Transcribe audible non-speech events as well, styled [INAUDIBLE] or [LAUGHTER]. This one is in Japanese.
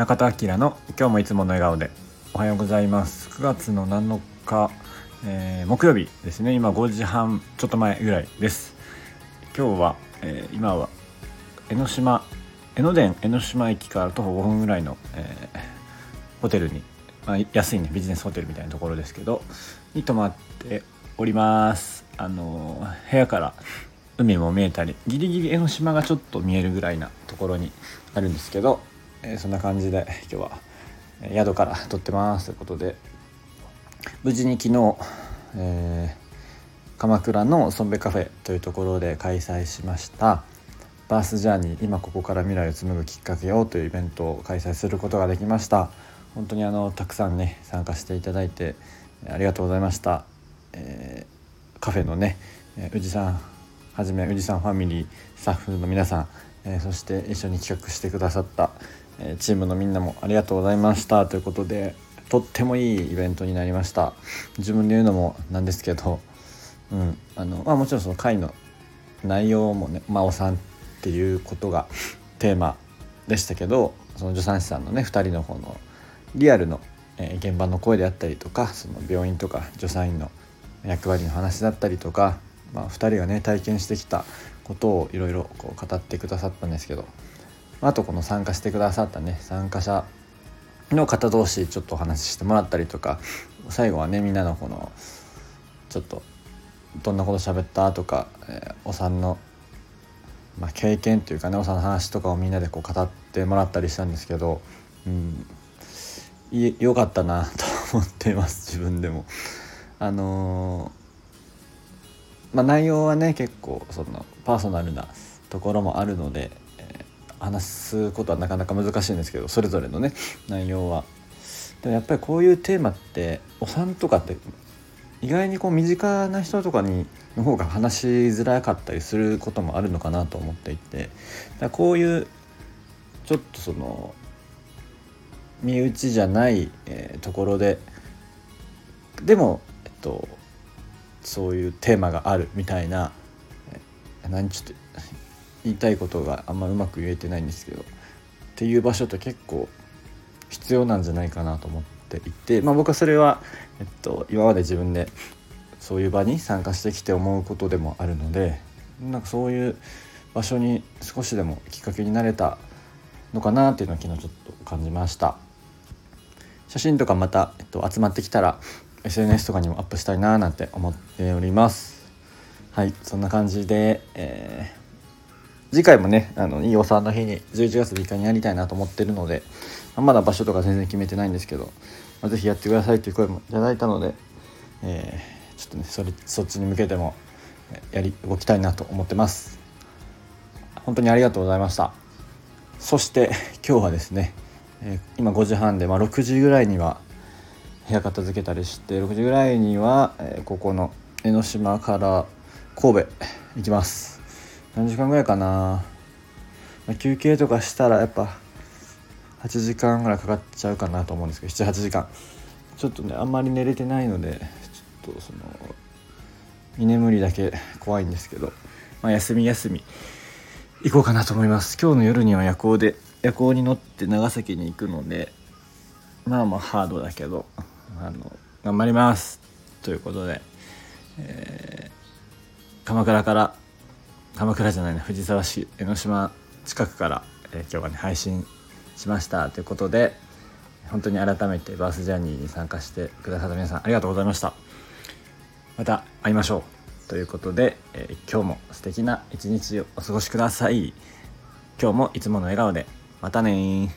中田明の今日もいつもの笑顔で。おはようございます。9月の7日、えー、木曜日ですね。今5時半ちょっと前ぐらいです。今日は、えー、今は江ノ島江ノ電江ノ島駅から徒歩5分ぐらいの、えー、ホテルに、まあ、安いねビジネスホテルみたいなところですけどに泊まっております。あの部屋から海も見えたりギリギリ江ノ島がちょっと見えるぐらいなところにあるんですけど、えー、そんな感じで今日は宿から撮ってますということで無事に昨日、えー、鎌倉のソンベカフェというところで開催しましたバースジャーニー今ここから未来を紡ぐきっかけをというイベントを開催することができました。本当にあのたくさんね参加していただいてありがとうございました、えー、カフェのね宇治さんはじめ宇治さんファミリースタッフの皆さん、えー、そして一緒に企画してくださった、え、チームのみんなもありがとうございました。ということでとってもいいイベントになりました。自分で言うのもなんですけど、うんあのまあ、もちろんその会の内容もね真央さんっていうことが [LAUGHS] テーマでしたけどその助産師さんのね2人の方のリアルの、え、現場の声であったりとかその病院とか助産院の役割の話だったりとかまあ、2人がね体験してきたことをいろいろ語ってくださったんですけどあとこの参加してくださったね参加者の方同士ちょっとお話ししてもらったりとか最後はねみんなのこのちょっとどんなこと喋ったとか、えー、お産の、まあ、経験というかねお産の話とかをみんなでこう語ってもらったりしたんですけど、うん、よかったなと思っています自分でも。あのーまあ、内容はね結構そのパーソナルなところもあるので、話すことはなかなか難しいんですけどそれぞれのね内容は。でもやっぱりこういうテーマってお産とかって意外にこう身近な人とかにの方が話しづらかったりすることもあるのかなと思っていてだこういうちょっとその身内じゃない、えー、ところででも、えっと、そういうテーマがあるみたいな何ちょっと言いたいことがあんまうまく言えてないんですけどっていう場所って結構必要なんじゃないかなと思っていて、まあ、僕はそれは、えっと、今まで自分でそういう場に参加してきて思うことでもあるのでなんかそういう場所に少しでもきっかけになれたのかなっていうのは昨日ちょっと感じました。写真とかまた、えっと、集まってきたら SNS とかにもアップしたいななんて思っております。はいそんな感じで、えー、次回もねあのいいお産の日に11月3日にやりたいなと思ってるのでまだ場所とか全然決めてないんですけど、まあ、ぜひやってくださいという声もいただいたので、えー、ちょっとねそれそっちに向けてもやり動きたいなと思ってます。本当にありがとうございました。そして今日はですね、えー、今5時半で、まあ、6時ぐらいには部屋片付けたりして6時ぐらいには、えー、ここの江ノ島から神戸行きます。何時間ぐらいかな、まあ、休憩とかしたらやっぱ8時間ぐらいかかっちゃうかなと思うんですけど78時間。ちょっとねあんまり寝れてないのでちょっとその居眠りだけ怖いんですけど、まあ、休み休み行こうかなと思います。今日の夜には夜行で夜行に乗って長崎に行くのでまあまあハードだけどあの頑張ります。ということで、えー、鎌倉から鎌倉じゃないな藤沢市江ノ島近くから、えー、今日はね配信しました。ということで本当に改めてバースジャーニーに参加してくださった皆さんありがとうございました。また会いましょう。ということで、えー、今日も素敵な一日をお過ごしください。今日もいつもの笑顔でまたね